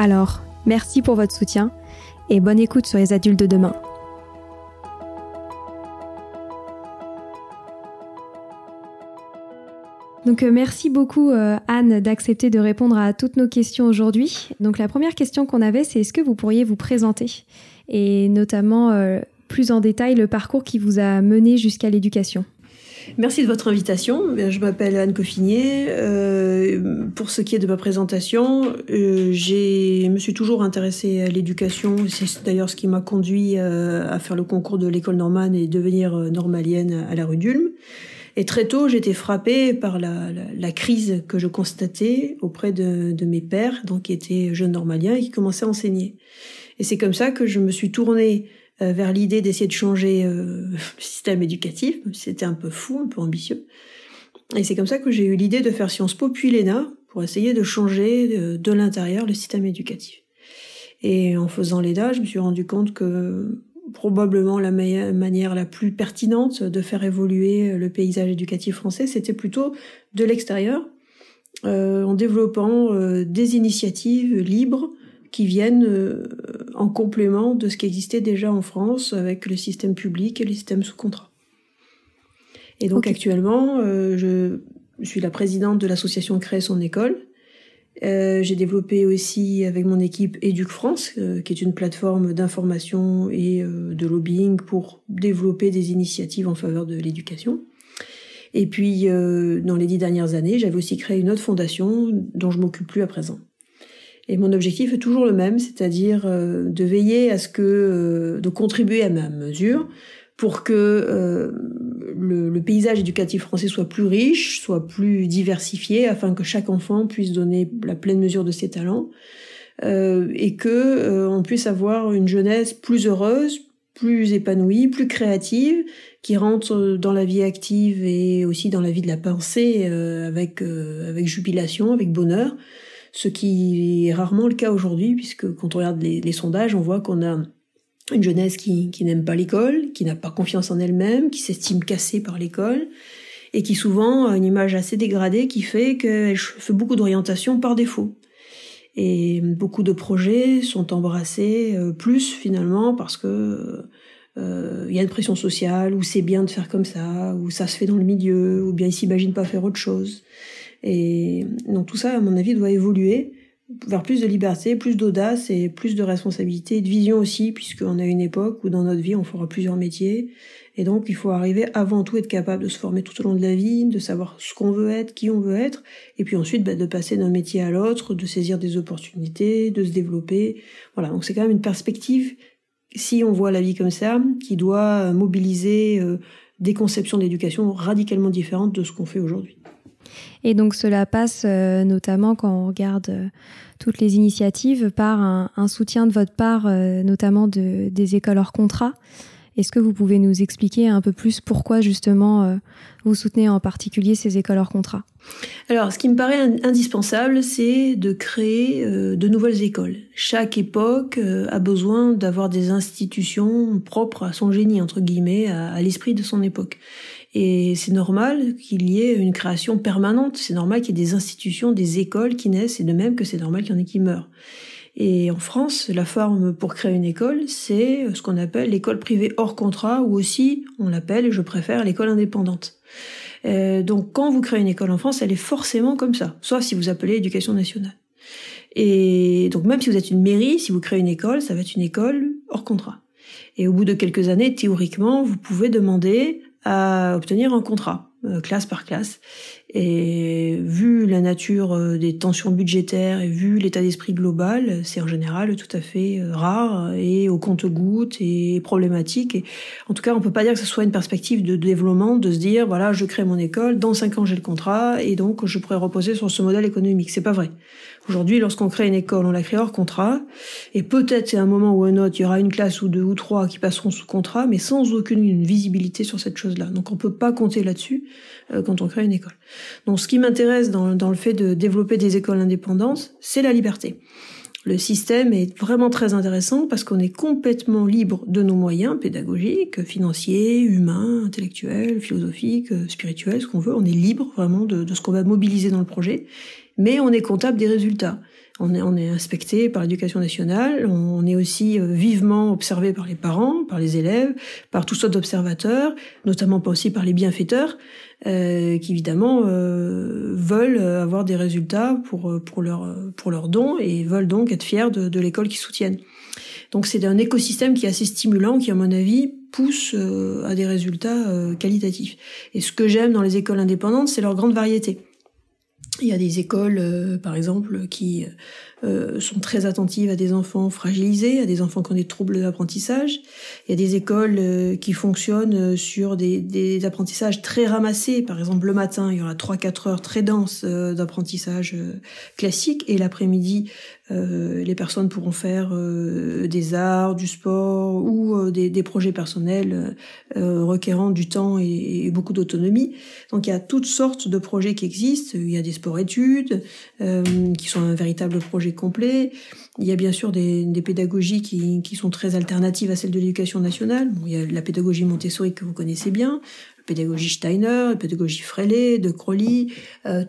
Alors, merci pour votre soutien et bonne écoute sur les adultes de demain. Donc euh, merci beaucoup euh, Anne d'accepter de répondre à toutes nos questions aujourd'hui. Donc la première question qu'on avait, c'est est-ce que vous pourriez vous présenter et notamment euh, plus en détail le parcours qui vous a mené jusqu'à l'éducation? Merci de votre invitation. Je m'appelle Anne Coffinier. Euh, pour ce qui est de ma présentation, euh, je me suis toujours intéressée à l'éducation. C'est d'ailleurs ce qui m'a conduit euh, à faire le concours de l'école normale et devenir euh, normalienne à la rue d'Ulm. Et très tôt, j'étais frappée par la, crise que je constatais auprès de, de mes pères, donc qui étaient jeunes normaliens et qui commençaient à enseigner. Et c'est comme ça que je me suis tournée euh, vers l'idée d'essayer de changer euh, le système éducatif. C'était un peu fou, un peu ambitieux. Et c'est comme ça que j'ai eu l'idée de faire Sciences Po puis l'ENA pour essayer de changer de, de l'intérieur le système éducatif. Et en faisant l'ENA, je me suis rendu compte que probablement la manière la plus pertinente de faire évoluer le paysage éducatif français, c'était plutôt de l'extérieur, euh, en développant euh, des initiatives libres qui viennent euh, en complément de ce qui existait déjà en France avec le système public et le système sous contrat. Et donc okay. actuellement, euh, je suis la présidente de l'association Créer son école. Euh, j'ai développé aussi avec mon équipe Éduc France, euh, qui est une plateforme d'information et de lobbying pour développer des initiatives en faveur de l'éducation. Et puis, dans les dix dernières années, j'avais aussi créé une autre fondation dont je m'occupe plus à présent. Et mon objectif est toujours le même, c'est-à-dire euh, de veiller à ce que, euh, de contribuer à ma mesure pour que euh, le, le, paysage éducatif français soit plus riche, soit plus diversifié, afin que chaque enfant puisse donner la pleine mesure de ses talents euh, et que euh, on puisse avoir une jeunesse plus heureuse, plus épanouie, plus créative, qui rentre dans la vie active et aussi dans la vie de la pensée euh, avec avec jubilation, avec bonheur ce qui est rarement le cas aujourd'hui, puisque quand on regarde les, sondages, on voit qu'on a une jeunesse qui, qui n'aime pas l'école, qui n'a pas confiance en elle-même, qui s'estime cassée par l'école, et qui souvent a une image assez dégradée qui fait qu'elle fait beaucoup d'orientation par défaut. Et beaucoup de projets sont embrassés euh, plus finalement parce que euh, il y a une pression sociale, ou c'est bien de faire comme ça, ou ça se fait dans le milieu, ou bien ils s'imaginent pas faire autre chose. Et donc tout ça, à mon avis, doit évoluer vers plus de liberté, plus d'audace et plus de responsabilité, de vision aussi, puisqu'on a une époque où dans notre vie on fera plusieurs métiers. Et donc il faut arriver avant tout être capable de se former tout au long de la vie, de savoir ce qu'on veut être, qui on veut être, et puis ensuite bah, de passer d'un métier à l'autre, de saisir des opportunités, de se développer. Voilà, donc c'est quand même une perspective, si on voit la vie comme ça, qui doit mobiliser euh, des conceptions d'éducation radicalement différentes de ce qu'on fait aujourd'hui. Et donc cela passe euh, notamment quand on regarde euh, toutes les initiatives par un, soutien de votre part, euh, notamment de, des écoles hors contrat. Est-ce que vous pouvez nous expliquer un peu plus pourquoi justement vous soutenez en particulier ces écoles hors contrat? Alors, ce qui me paraît indispensable, c'est de créer de nouvelles écoles. Chaque époque a besoin d'avoir des institutions propres à son génie, entre guillemets, à l'esprit de son époque. Et c'est normal qu'il y ait une création permanente. C'est normal qu'il y ait des institutions, des écoles qui naissent, et de même que c'est normal qu'il y en ait qui meurent. Et en France, la forme pour créer une école, c'est ce qu'on appelle l'école privée hors contrat, ou aussi, on l'appelle, et je préfère, l'école indépendante. Euh, donc quand vous créez une école en France, elle est forcément comme ça, sauf si vous appelez éducation nationale. Et donc même si vous êtes une mairie, si vous créez une école, ça va être une école hors contrat. Et au bout de quelques années, théoriquement, vous pouvez demander à obtenir un contrat, euh, classe par classe. Et vu la nature euh, des tensions budgétaires et vu l'état d'esprit global, c'est en général tout à fait euh, rare et au compte-goutte et problématique. En tout cas, on peut pas dire que ce soit une perspective de développement, de se dire voilà, je crée mon école, dans cinq ans j'ai le contrat et donc je pourrais reposer sur ce modèle économique. C'est pas vrai. Aujourd'hui, lorsqu'on crée une école, on la crée hors contrat, et peut-être c'est un moment ou un autre, il y aura une classe ou deux ou trois qui passeront sous contrat, mais sans aucune visibilité sur cette chose-là. Donc on peut pas compter là-dessus euh, quand on crée une école. Donc ce qui m'intéresse dans, dans le fait de développer des écoles indépendantes, c'est la liberté. Le système est vraiment très intéressant parce qu'on est complètement libre de nos moyens pédagogiques, financiers, humains, intellectuels, philosophiques, spirituels, ce qu'on veut. On est libre vraiment de, de ce qu'on va mobiliser dans le projet mais on est comptable des résultats. On est, on est inspecté par l'éducation nationale, on est aussi euh, vivement observé par les parents, par les élèves, par toutes sortes d'observateurs, notamment pas aussi par les bienfaiteurs, euh, qui évidemment euh, veulent avoir des résultats pour pour leur pour leurs dons et veulent donc être fiers de, de l'école qu'ils soutiennent. Donc c'est un écosystème qui est assez stimulant, qui à mon avis pousse à des résultats qualitatifs. Et ce que j'aime dans les écoles indépendantes, c'est leur grande variété. Il y a des écoles, euh, par exemple, qui euh, sont très attentives à des enfants fragilisés, à des enfants qui ont des troubles d'apprentissage. Il y a des écoles euh, qui fonctionnent sur des, apprentissages très ramassés. Par exemple, le matin, il y aura 3-4 heures très denses d'apprentissage classique et l'après-midi, euh, les personnes pourront faire euh, des arts, du sport ou euh, des, des, projets personnels requérant du temps et, et beaucoup d'autonomie. Donc il y a toutes sortes de projets qui existent. Il y a des sports-études qui sont un véritable projet complet. Il y a bien sûr des, pédagogies qui, qui, sont très alternatives à celles de l'éducation nationale. Il y a la pédagogie Montessori que vous connaissez bien, pédagogie Steiner, la pédagogie Freley, de Crowley, euh,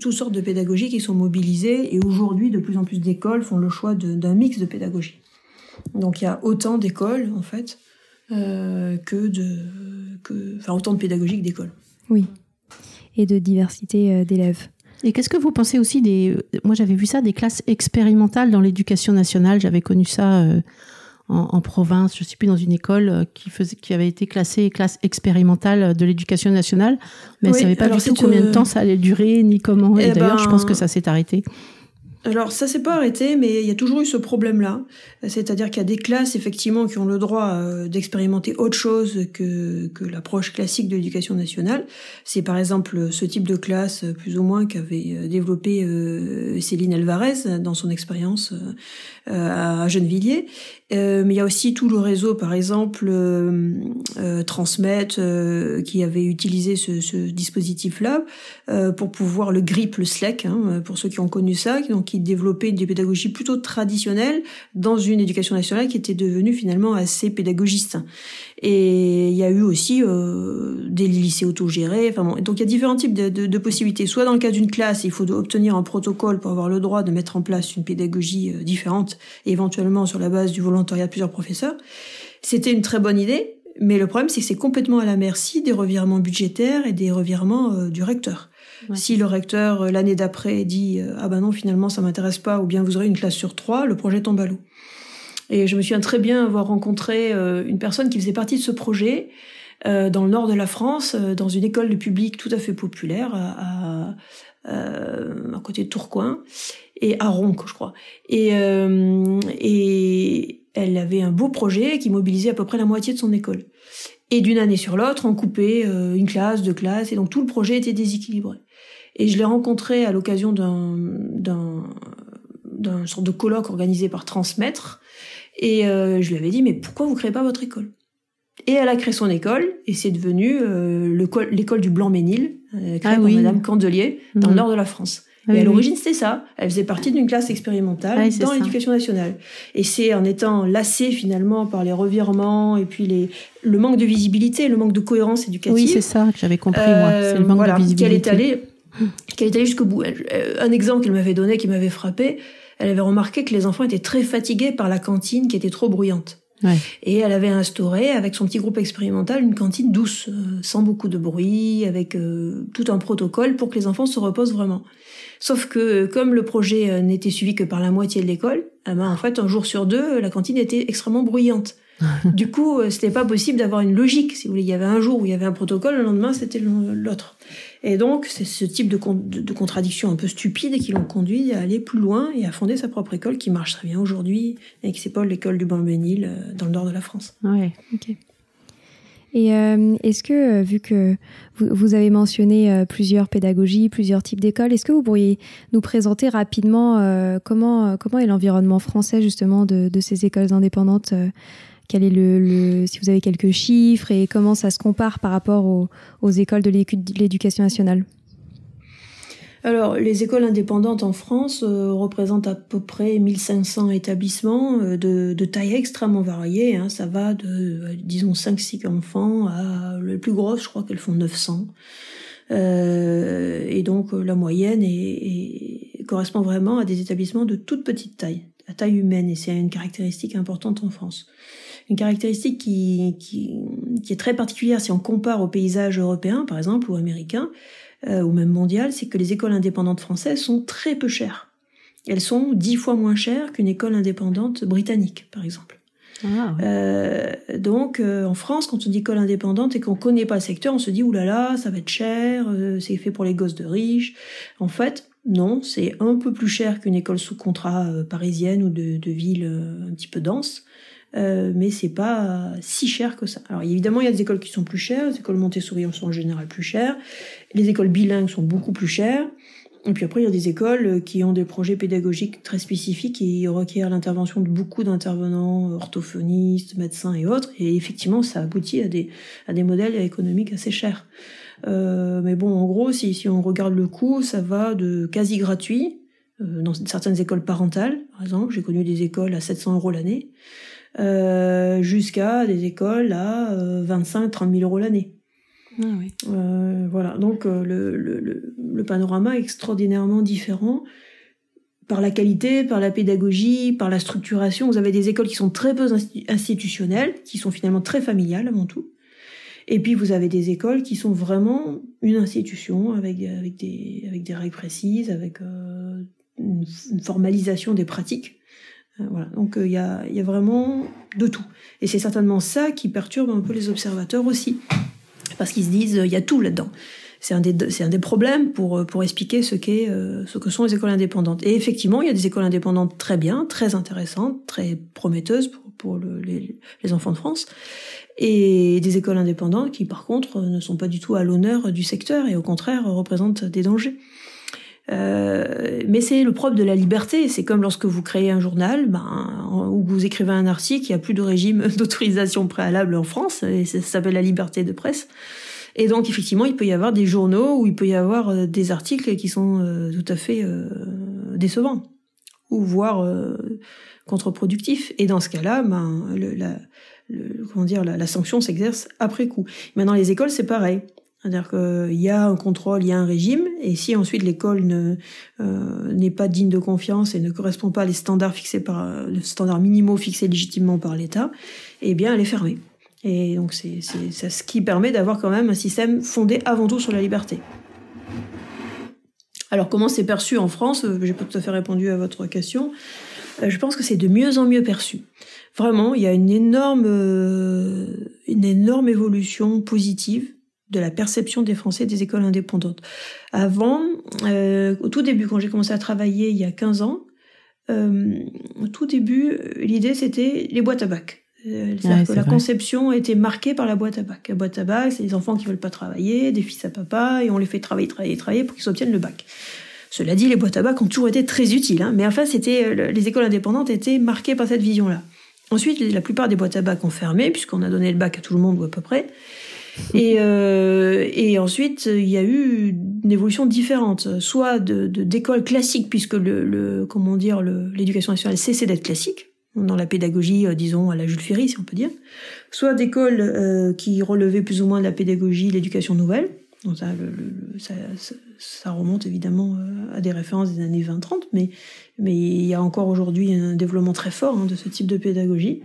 toutes sortes de pédagogies qui sont mobilisées et aujourd'hui de plus en plus d'écoles font le choix d'un mix de pédagogie. Donc il y a autant d'écoles en fait euh, que de, que, enfin autant de pédagogies que d'écoles. Oui, et de diversité euh, d'élèves. Et qu'est-ce que vous pensez aussi des... Moi j'avais vu ça, des classes expérimentales dans l'éducation nationale, j'avais connu ça euh, en, province, je ne sais plus, dans une école euh, qui, faisait, qui avait été classée classe expérimentale de l'éducation nationale, mais elle ne savait pas du tout combien de temps ça allait durer, ni comment. Et, eh d'ailleurs, je pense ben, que ça s'est arrêté. Alors ça s'est pas arrêté, mais il y a toujours eu ce problème-là. C'est-à-dire qu'il y a des classes effectivement qui ont le droit euh, d'expérimenter autre chose que, que l'approche classique de l'éducation nationale. C'est par exemple ce type de classe plus ou moins qu'avait euh, développé euh, Céline Alvarez dans son expérience à Gennevilliers. mais il y a aussi tout le réseau, par exemple, Transmet, qui avait utilisé ce, ce dispositif-là pour pouvoir le grip, le Slack, hein, pour ceux qui ont connu ça, donc qui développait des pédagogies plutôt traditionnelles dans une éducation nationale qui était devenue finalement assez pédagogiste. Et il y a eu aussi euh, des lycées autogérés. Donc il y a différents types de possibilités. Soit dans le cas d'une classe, il faut obtenir un protocole pour avoir le droit de mettre en place une pédagogie euh, différente, éventuellement sur la base du volontariat de plusieurs professeurs. C'était une très bonne idée, mais le problème c'est que c'est complètement à la merci des revirements budgétaires et des revirements euh, du recteur. Si le recteur l'année d'après dit ah ben non finalement ça m'intéresse pas ou bien vous aurez une classe sur trois, le projet tombe à l'eau. Et je me souviens très bien avoir rencontré une personne qui faisait partie de ce projet dans le nord de la France, dans une école de public tout à fait populaire à, à côté de Tourcoing et à Ronc, je crois. Et, et elle avait un beau projet qui mobilisait à peu près la moitié de son école. Et d'une année sur l'autre, on coupait euh, une classe, deux classes, et donc tout le projet était déséquilibré. Et je l'ai rencontré à l'occasion d'un, d'un, d'un sorte de colloque organisé par Transmettre, et euh, je lui avais dit, mais pourquoi vous créez pas votre école? Et elle a créé son école, et c'est devenu euh, l'école du Blanc-Ménil, créée ah par Madame Candelier, dans le mhm. nord de la France. Et à l'origine, c'était ça. Elle faisait partie d'une classe expérimentale dans l'éducation nationale. Et c'est en étant lassée finalement par les revirements et puis les, le manque de visibilité, le manque de cohérence éducative. Oui, c'est ça que j'avais compris, moi. C'est le manque de visibilité. Qu'elle est allée, qu'elle est allée jusqu'au bout. Un exemple qu'elle m'avait donné, qui m'avait frappé, elle avait remarqué que les enfants étaient très fatigués par la cantine qui était trop bruyante. Ouais. Et elle avait instauré, avec son petit groupe expérimental, une cantine douce, euh, sans beaucoup de bruit, avec euh, tout un protocole pour que les enfants se reposent vraiment. Sauf que comme le projet euh, n'était suivi que par la moitié de l'école, eh ben, en fait, un jour sur deux, la cantine était extrêmement bruyante. du coup, euh, c'était pas possible d'avoir une logique. Si vous voulez, il y avait un jour où il y avait un protocole, le lendemain c'était l'autre. Et donc, c'est ce type de, de, de contradictions un peu stupides qui l'ont conduit à aller plus loin et à fonder sa propre école qui marche très bien aujourd'hui et qui s'appelle l'école du Banc-Bénil euh, dans le nord de la France. Ouais, ok. Et euh, est-ce que, euh, vu que vous, avez mentionné plusieurs pédagogies, plusieurs types d'écoles, est-ce que vous pourriez nous présenter rapidement comment, comment est l'environnement français justement de, ces écoles indépendantes quel est le, si vous avez quelques chiffres et comment ça se compare par rapport aux, écoles de l'éducation nationale? Alors, les écoles indépendantes en France euh, représentent à peu près 1500 établissements euh, de, de, taille extrêmement variée. Hein. Ça va de, euh, disons, 5-6 enfants à les plus grosses, je crois qu'elles font 900. et donc, la moyenne correspond vraiment à des établissements de toute petite taille, à taille humaine. Et c'est une caractéristique importante en France. Une caractéristique qui, qui, qui est très particulière si on compare au paysage européen, par exemple, ou américain euh, ou même mondiale, c'est que les écoles indépendantes françaises sont très peu chères. Elles sont dix fois moins chères qu'une école indépendante britannique, par exemple. Ah, euh, donc, euh, en France, quand on dit école indépendante et qu'on connaît pas le secteur, on se dit oulala, là là, ça va être cher, c'est fait pour les gosses de riches. En fait, non, c'est un peu plus cher qu'une école sous contrat parisienne ou de, de ville un petit peu dense. Euh, mais c'est pas si cher que ça. Alors évidemment, il y a des écoles qui sont plus chères, les écoles Montessori sont en général plus chères, les écoles bilingues sont beaucoup plus chères, et puis après, il y a des écoles qui ont des projets pédagogiques très spécifiques qui requièrent l'intervention de beaucoup d'intervenants, orthophonistes, médecins et autres, et effectivement, ça aboutit à des, à des modèles économiques assez chers. Euh, mais bon, en gros, si, si on regarde le coût, ça va de quasi gratuit, euh, dans certaines écoles parentales, par exemple, j'ai connu des écoles à 700 euros l'année, euh, jusqu'à des écoles à 25-30 000 euros l'année. Ah oui. euh, voilà, donc euh, le, le, le, panorama est extraordinairement différent par la qualité, par la pédagogie, par la structuration. Vous avez des écoles qui sont très peu institutionnelles, qui sont finalement très familiales avant tout. Et puis vous avez des écoles qui sont vraiment une institution avec, avec, des, avec des règles précises, avec euh, une, formalisation des pratiques. Euh, voilà. Donc il y, a, y a vraiment de tout. Et c'est certainement ça qui perturbe un peu les observateurs aussi. Parce qu'ils se disent, il y a tout là-dedans. C'est un, des, un des problèmes pour, pour expliquer ce, qu'est, euh, ce que sont les écoles indépendantes. Et effectivement, il y a des écoles indépendantes très bien, très intéressantes, très prometteuses pour, pour le, les, les enfants de France. Et des écoles indépendantes qui, par contre, ne sont pas du tout à l'honneur du secteur et au contraire représentent des dangers. Euh, mais c'est le propre de la liberté. C'est comme lorsque vous créez un journal, ben, ou vous écrivez un article, il n'y a plus de régime d'autorisation préalable en France, et ça s'appelle la liberté de presse. Et donc effectivement, il peut y avoir des journaux où il peut y avoir euh, des articles qui sont euh, tout à fait décevants ou voire contre-productifs. Et dans ce cas-là, ben, la, comment dire, la, la sanction s'exerce après coup. Maintenant, les écoles, c'est pareil. C'est-à-dire qu'il y a un contrôle, il y a un régime, et si ensuite l'école euh, n'est pas digne de confiance et ne correspond pas à les standards fixés par les standards minimaux fixés légitimement par l'État, eh bien elle est fermée. Et donc c'est ce qui permet d'avoir quand même un système fondé avant tout sur la liberté. Alors comment c'est perçu en France? J'ai pas tout à fait répondu à votre question. Je pense que c'est de mieux en mieux perçu. Vraiment, il y a une énorme, une énorme évolution positive de la perception des Français des écoles indépendantes. Avant, au tout début, quand j'ai commencé à travailler il y a 15 ans, au tout début, l'idée c'était les boîtes à bac. Euh, que la conception été marquée par la boîte à bac. La boîte à bac, c'est des enfants qui veulent pas travailler, des fils à papa, et on les fait travailler, travailler, travailler pour qu'ils obtiennent le bac. Cela dit, les boîtes à bac ont toujours été très utiles, hein, mais enfin, c'était euh, les écoles indépendantes étaient marquées par cette vision-là. Ensuite, la plupart des boîtes à bac ont fermé, puisqu'on a donné le bac à tout le monde ou à peu près. Et, euh, et ensuite, il y a eu une évolution différente, soit de d'écoles classiques, puisque le, comment dire, l'éducation nationale cessait d'être classique dans la pédagogie, euh, disons, à la Jules Ferry, si on peut dire, soit d'écoles euh, qui relevaient plus ou moins de la pédagogie, l'éducation nouvelle. Ça, remonte évidemment à des références des années 20-30, mais, mais il y a encore aujourd'hui un développement très fort hein, de ce type de pédagogie.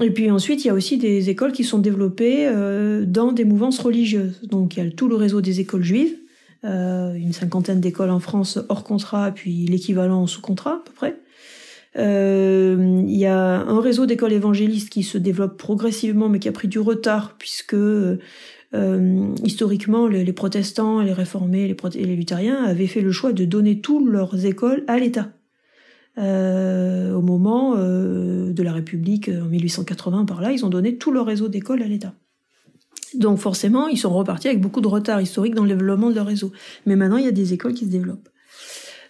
Et puis ensuite, il y a aussi des écoles qui sont développées euh, dans des mouvances religieuses. Donc il y a tout le réseau des écoles juives, euh, une cinquantaine d'écoles en France hors contrat, puis l'équivalent sous contrat à peu près. Euh, il y a un réseau d'écoles évangélistes qui se développe progressivement, mais qui a pris du retard, puisque euh, historiquement, les, protestants, les réformés les les luthériens avaient fait le choix de donner toutes leurs écoles à l'État. Euh, au moment euh, de la République en 1880 par là, ils ont donné tout leur réseau d'écoles à l'État. Donc forcément, ils sont repartis avec beaucoup de retard historique dans le développement de leur réseau. Mais maintenant, il y a des écoles qui se développent.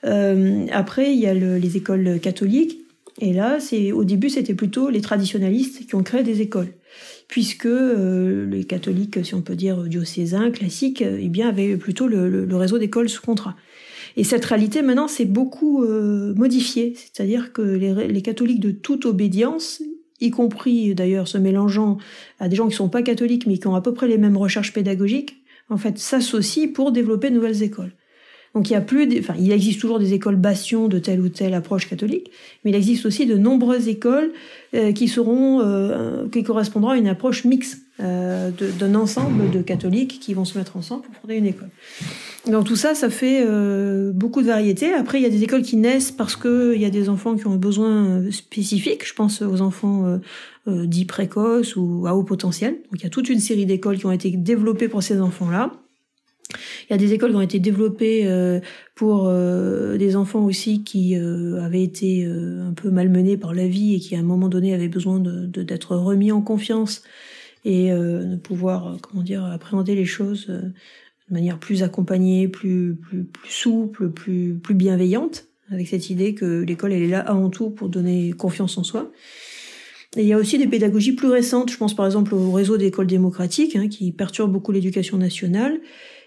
Euh, après, il y a les écoles catholiques. Et là, au début, c'était plutôt les traditionalistes qui ont créé des écoles, puisque euh, les catholiques, si on peut dire diocésains, classiques, euh, eh bien, avaient plutôt le, réseau d'écoles sous contrat. Et cette réalité, maintenant, s'est beaucoup euh, modifiée. C'est-à-dire que les, les, catholiques de toute obédience, y compris d'ailleurs se mélangeant à des gens qui sont pas catholiques, mais qui ont à peu près les mêmes recherches pédagogiques, en fait, s'associent pour développer de nouvelles écoles. Donc il y a plus, enfin il existe toujours des écoles bastions de telle ou telle approche catholique, mais il existe aussi de nombreuses écoles euh, qui seront, euh, qui correspondront à une approche mixte euh, d'un ensemble de catholiques qui vont se mettre ensemble pour fonder une école. Donc tout ça, ça fait beaucoup de variétés. Après, il y a des écoles qui naissent parce que il y a des enfants qui ont un besoin spécifique. Je pense aux enfants dits précoces ou à haut potentiel. Donc il y a toute une série d'écoles qui ont été développées pour ces enfants-là. Il y a des écoles qui ont été développées euh, pour euh, des enfants aussi qui euh, avaient été un peu malmenés par la vie et qui à un moment donné avaient besoin d'être remis en confiance et de pouvoir comment dire appréhender les choses de manière plus accompagnée, plus plus, plus souple, plus plus bienveillante, avec cette idée que l'école elle est là avant tout pour donner confiance en soi. Et il y a aussi des pédagogies plus récentes, je pense par exemple au réseau d'écoles démocratiques, hein, qui perturbe beaucoup l'éducation nationale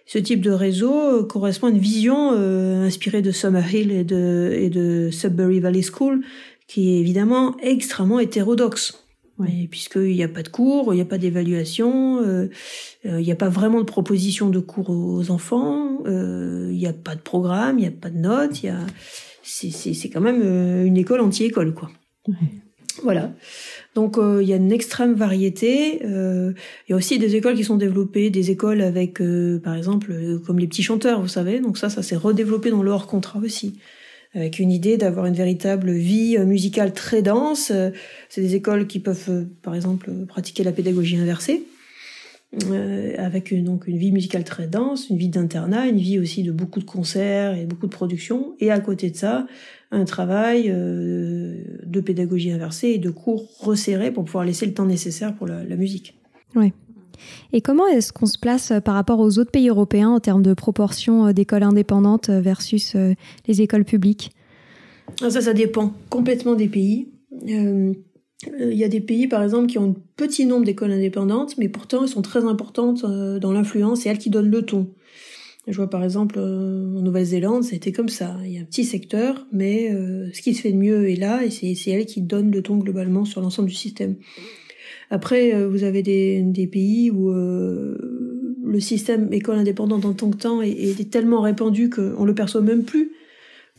ce type de réseau euh, correspond à une vision euh, inspirée de Summerhill et de, et de Sudbury Valley School, qui est évidemment extrêmement hétérodoxe. Ouais. Puisqu'il n'y a pas de cours, il n'y a pas d'évaluation, euh, il n'y a pas vraiment de proposition de cours aux enfants, il n'y a pas de programme, il n'y a pas de notes, il y a... c'est quand même une école anti-école, quoi. Ouais. Voilà. Donc euh, il y a une extrême variété. Euh, il y a aussi des écoles qui sont développées, des écoles avec, euh, par exemple, comme les petits chanteurs, vous savez. Donc ça, ça s'est redéveloppé dans le hors contrat aussi, avec une idée d'avoir une véritable vie musicale très dense. C'est des écoles qui peuvent, par exemple, pratiquer la pédagogie inversée. avec une, donc une vie musicale très dense, une vie d'internat, une vie aussi de beaucoup de concerts et beaucoup de productions, et à côté de ça, un travail euh, de pédagogie inversée et de cours resserrés pour pouvoir laisser le temps nécessaire pour la, musique. Oui. Et comment est-ce qu'on se place euh, par rapport aux autres pays européens en termes de proportion euh, d'écoles indépendantes versus les écoles publiques? Ah, Ça, ça dépend complètement des pays. Il y a des pays, par exemple, qui ont un petit nombre d'écoles indépendantes, mais pourtant elles sont très importantes dans l'influence et elles qui donnent le ton. Je vois par exemple euh, en Nouvelle-Zélande, c'était comme ça. Il y a un petit secteur, mais euh, ce qui se fait de mieux est là, et c'est elle qui donne le ton globalement sur l'ensemble du système. Après, euh, vous avez des, pays où le système école indépendante en tant que temps est, tellement répandu qu'on le perçoit même plus.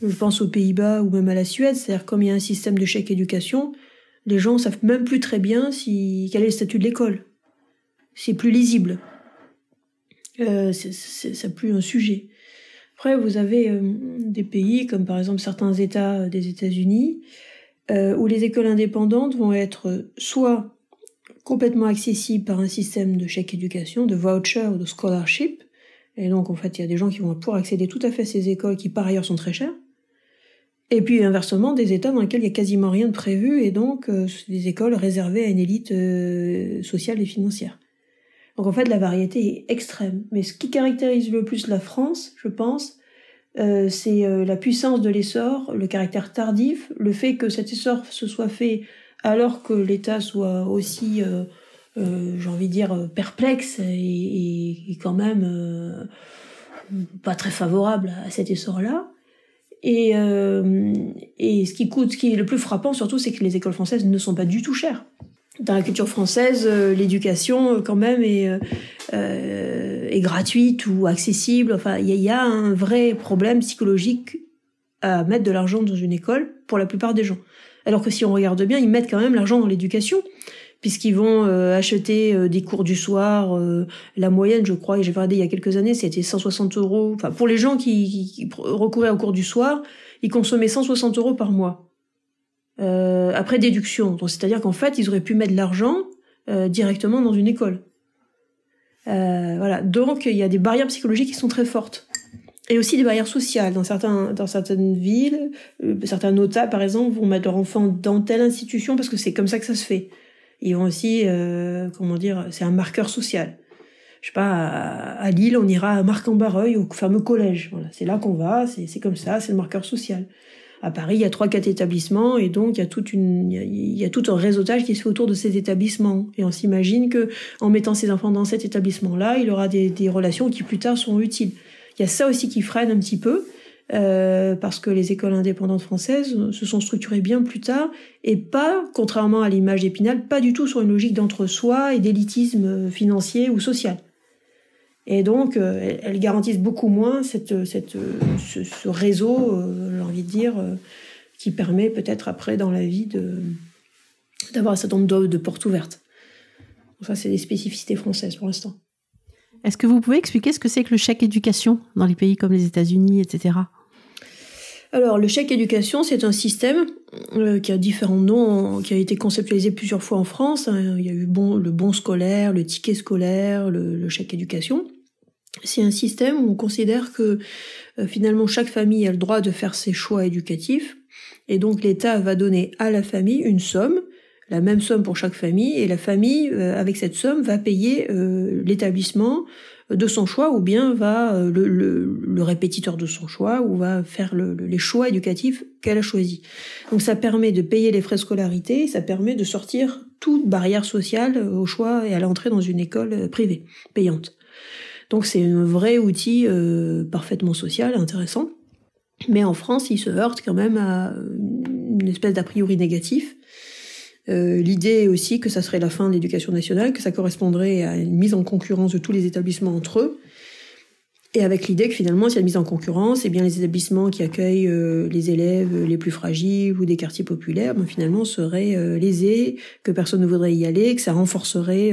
Je pense aux Pays-Bas ou même à la Suède, c'est-à-dire comme il y a un système de chèque éducation, les gens savent même plus très bien si quel est le statut de l'école. C'est plus lisible. Euh, c'est plus un sujet. Après, vous avez des pays comme par exemple certains États des États-Unis où les écoles indépendantes vont être soit complètement accessibles par un système de chèque éducation, de voucher ou de scholarship, et donc en fait il y a des gens qui vont pouvoir accéder tout à fait à ces écoles qui par ailleurs sont très chères. Et puis inversement, des États dans lesquels il n'y a quasiment rien de prévu et donc euh, des écoles réservées à une élite euh, sociale et financière. Donc en fait, la variété est extrême. Mais ce qui caractérise le plus la France, je pense, euh, c'est la puissance de l'essor, le caractère tardif, le fait que cet essor se soit fait alors que l'État soit aussi, j'ai envie de dire, perplexe et, quand même pas très favorable à cet essor-là. Et, euh, ce qui coûte, ce qui est le plus frappant surtout, c'est que les écoles françaises ne sont pas du tout chères. Dans la culture française, euh, l'éducation euh, quand même est, euh, gratuite ou accessible. Enfin, il y, a un vrai problème psychologique à mettre de l'argent dans une école pour la plupart des gens. Alors que si on regarde bien, ils mettent quand même l'argent dans l'éducation puisqu'ils vont euh, acheter euh, des cours du soir. Euh, la moyenne, je crois, et j'ai regardé il y a quelques années, c'était 160 euros. Enfin, pour les gens qui, qui, recouraient au cours du soir, ils consommaient 160 euros par mois. après déduction. Donc, c'est-à-dire qu'en fait, ils auraient pu mettre l'argent directement dans une école. voilà. Donc, il y a des barrières psychologiques qui sont très fortes. Et aussi des barrières sociales. Dans, certains, dans certaines villes, certains notables, par exemple, vont mettre leur enfant dans telle institution parce que c'est comme ça que ça se fait. Ils vont aussi, euh, comment dire, c'est un marqueur social. Je sais pas, à, Lille, on ira à Marc-en-Barreuil, au fameux collège. Voilà, c'est là qu'on va, c'est comme ça, c'est le marqueur social. À Paris, il y a trois, quatre établissements, et donc il y a tout un réseautage qui se fait autour de ces établissements. Et on s'imagine que, en mettant ses enfants dans cet établissement-là, il aura des relations qui plus tard seront utiles. Il y a ça aussi qui freine un petit peu. Euh, parce que les écoles indépendantes françaises se sont structurées bien plus tard et pas, contrairement à l'image d'Épinal, pas du tout sur une logique d'entre-soi et d'élitisme financier ou social. Et donc, euh, elles garantissent beaucoup moins cette, ce, réseau, euh, j'ai envie de dire, euh, qui permet peut-être après dans la vie d'avoir un certain nombre de, portes ouvertes. Ça, c'est des spécificités françaises pour l'instant. Est-ce que vous pouvez expliquer ce que c'est que le chèque éducation dans les pays comme les États-Unis, etc. Alors, le chèque éducation, c'est un système euh, qui a différents noms, qui a été conceptualisé plusieurs fois en France. Hein. Il y a eu le bon scolaire, le ticket scolaire, le, le chèque éducation. C'est un système où on considère que euh, finalement chaque famille a le droit de faire ses choix éducatifs et donc l'État va donner à la famille une somme la même somme pour chaque famille et la famille, euh, avec cette somme, va payer euh, l'établissement de son choix ou bien va euh, le, le, répétiteur de son choix ou va faire le, les choix éducatifs qu'elle a choisis. Donc ça permet de payer les frais de scolarité, ça permet de sortir toute barrière sociale au choix et à l'entrée dans une école privée, payante. Donc c'est un vrai outil parfaitement social, intéressant. Mais en France, il se heurte quand même à une espèce d'a priori négatif euh, l'idée aussi que ça serait la fin de l'éducation nationale, que ça correspondrait à une mise en concurrence de tous les établissements entre eux. Et avec l'idée que finalement, s'il y a une mise en concurrence, et eh bien les établissements qui accueillent euh, les élèves les plus fragiles ou des quartiers populaires, ben, finalement seraient euh, lésés, que personne ne voudrait y aller, que ça renforcerait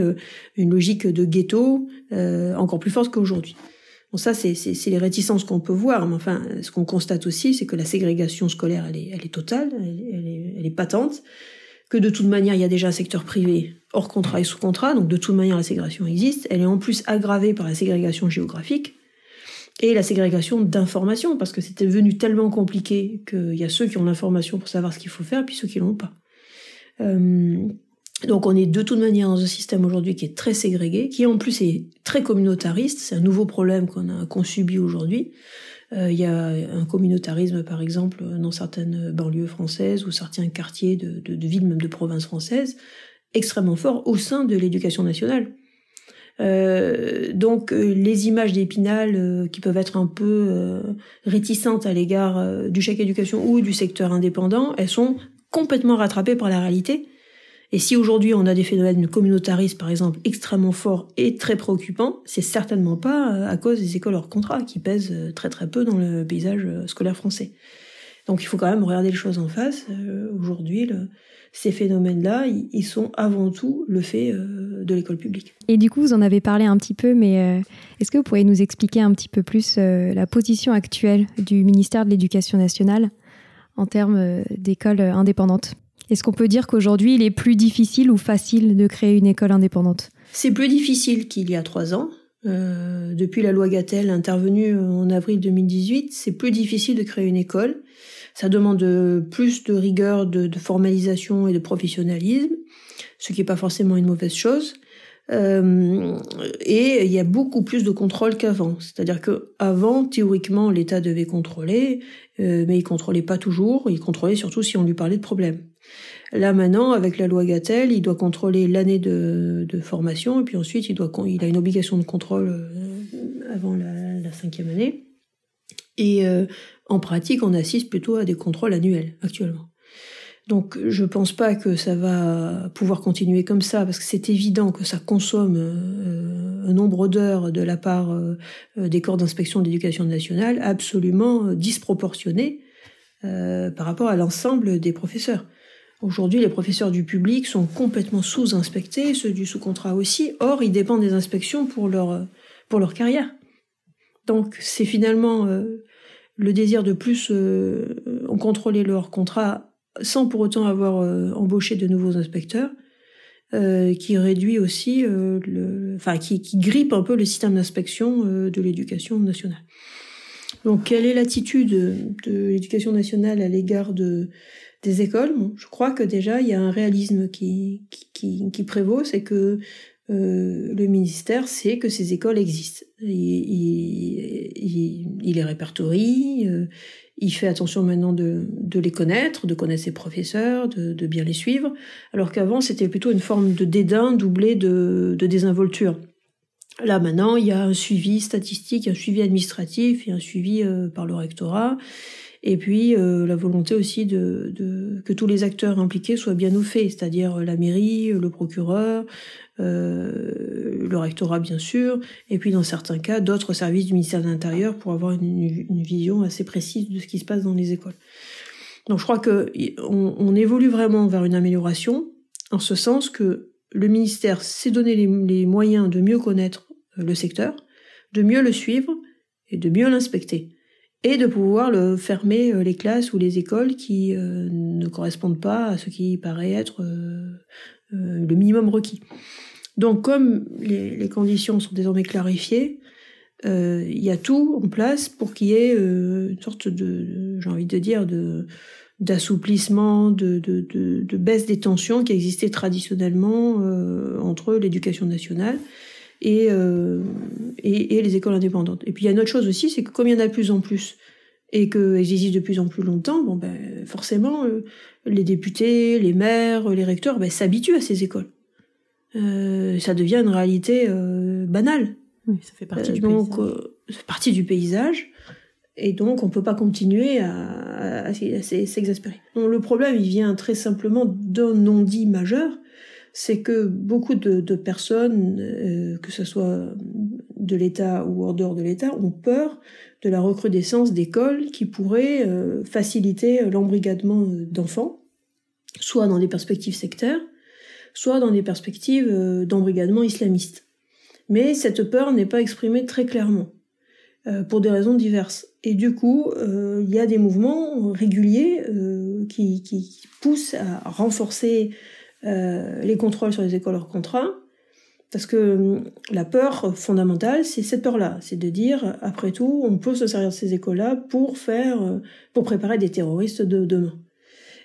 une logique de ghetto encore plus forte qu'aujourd'hui. Bon, ça, c'est les réticences qu'on peut voir, mais enfin, ce qu'on constate aussi, c'est que la ségrégation scolaire, elle est, elle est totale, elle, est, elle est patente que de toute manière, il y a déjà un secteur privé hors contrat et sous contrat, donc de toute manière, la ségrégation existe. Elle est en plus aggravée par la ségrégation géographique et la ségrégation d'information, parce que c'était devenu tellement compliqué qu'il y a ceux qui ont l'information pour savoir ce qu'il faut faire, puis ceux qui l'ont pas. Euh, donc on est de toute manière dans un système aujourd'hui qui est très ségrégé, qui en plus est très communautariste, c'est un nouveau problème qu'on a qu'on subit aujourd'hui. Euh, il y a un communautarisme, par exemple, dans certaines banlieues françaises ou certains quartiers de, de, de villes, même de provinces françaises, extrêmement fort au sein de l'éducation nationale. Euh, donc euh, les images d'Épinal euh, qui peuvent être un peu euh, réticentes à l'égard du chèque éducation ou du secteur indépendant, elles sont complètement rattrapées par la réalité et si aujourd'hui on a des phénomènes communautaristes, par exemple, extrêmement forts et très préoccupants, c'est certainement pas euh, à cause des écoles hors contrat qui pèsent euh, très très peu dans le paysage euh, scolaire français. Donc il faut quand même regarder les choses en face. Aujourd'hui, ces phénomènes-là, ils sont avant tout le fait de l'école publique. Et du coup, vous en avez parlé un petit peu, mais est-ce que vous pourriez nous expliquer un petit peu plus la position actuelle du ministère de l'Éducation nationale en termes d'école indépendante est-ce qu'on peut dire qu'aujourd'hui, il est plus difficile ou facile de créer une école indépendante? C'est plus difficile qu'il y a trois ans. Euh, depuis la loi Gatel intervenue en avril 2018, c'est plus difficile de créer une école. Ça demande plus de rigueur, de, formalisation et de professionnalisme, ce qui n'est pas forcément une mauvaise chose. Euh, et il y a beaucoup plus de contrôle qu'avant. C'est-à-dire que avant, théoriquement, l'État devait contrôler, euh, mais il contrôlait pas toujours. Il contrôlait surtout si on lui parlait de problèmes. Là maintenant, avec la loi Gatel, il doit contrôler l'année de, formation et puis ensuite il a une obligation de contrôle euh, avant la, cinquième année. Et euh, en pratique, on assiste plutôt à des contrôles annuels actuellement. Donc je pense pas que ça va pouvoir continuer comme ça parce que c'est évident que ça consomme euh, un nombre d'heures de la part des corps d'inspection d'éducation nationale absolument disproportionné par rapport à l'ensemble des professeurs. Aujourd'hui, les professeurs du public sont complètement sous-inspectés, ceux du sous-contrat aussi. Or, ils dépendent des inspections pour leur, pour leur carrière. Donc, c'est finalement euh, le désir de plus euh, contrôler leur contrat sans pour autant avoir euh, embauché de nouveaux inspecteurs, euh, qui réduit aussi, le, enfin, qui, qui, grippe un peu le système d'inspection de l'éducation nationale. Donc, quelle est l'attitude de l'éducation nationale à l'égard de des écoles, je crois que déjà il y a un réalisme qui, qui, qui, prévaut, c'est que euh, le ministère sait que ces écoles existent. Il, il, il, les répertorie, euh, il fait attention maintenant de, de, les connaître, de connaître ses professeurs, de, de bien les suivre, alors qu'avant c'était plutôt une forme de dédain doublé de, de désinvolture. Là maintenant, il y a un suivi statistique, un suivi administratif et un suivi euh, par le rectorat et puis euh, la volonté aussi de, de, que tous les acteurs impliqués soient bien au fait, c'est-à-dire la mairie, le procureur, euh, le rectorat bien sûr, et puis dans certains cas d'autres services du ministère de l'Intérieur pour avoir une, une, vision assez précise de ce qui se passe dans les écoles. Donc je crois que on, on évolue vraiment vers une amélioration, en ce sens que le ministère s'est donné les, les moyens de mieux connaître euh, le secteur, de mieux le suivre et de mieux l'inspecter et de pouvoir le fermer euh, les classes ou les écoles qui euh, ne correspondent pas à ce qui paraît être euh, le minimum requis. Donc comme les, les conditions sont désormais clarifiées, il y a tout en place pour qu'il y ait une sorte de, j'ai envie de dire, de d'assouplissement, de, de, de, baisse des tensions qui existaient traditionnellement entre l'éducation nationale et, euh, et, et, les écoles indépendantes. Et puis il y a une autre chose aussi, c'est que comme il y en a de plus en plus et qu'elles existent de plus en plus longtemps, bon ben forcément euh, les députés, les maires, les recteurs ben, s'habituent à ces écoles. Euh, ça devient une réalité euh, banale. Oui, ça fait partie du donc, paysage. ça fait partie du paysage. Et donc, on peut pas continuer à, à, à s'exaspérer. Donc, le problème, il vient très simplement d'un non-dit majeur, c'est que beaucoup de, personnes, euh, que ce soit de l'État ou hors dehors de l'État, ont peur de la recrudescence d'écoles qui pourraient euh, faciliter l'embrigadement d'enfants, soit dans des perspectives sectaires, soit dans des perspectives euh, d'embrigadement islamiste. Mais cette peur n'est pas exprimée très clairement, pour des raisons diverses. Et du coup, il y a des mouvements réguliers qui, poussent à renforcer euh, les contrôles sur les écoles hors contrat. Parce que hum, la peur fondamentale, c'est cette peur-là, c'est de dire, après tout, on peut se servir de ces écoles-là pour faire, euh, pour préparer des terroristes de demain.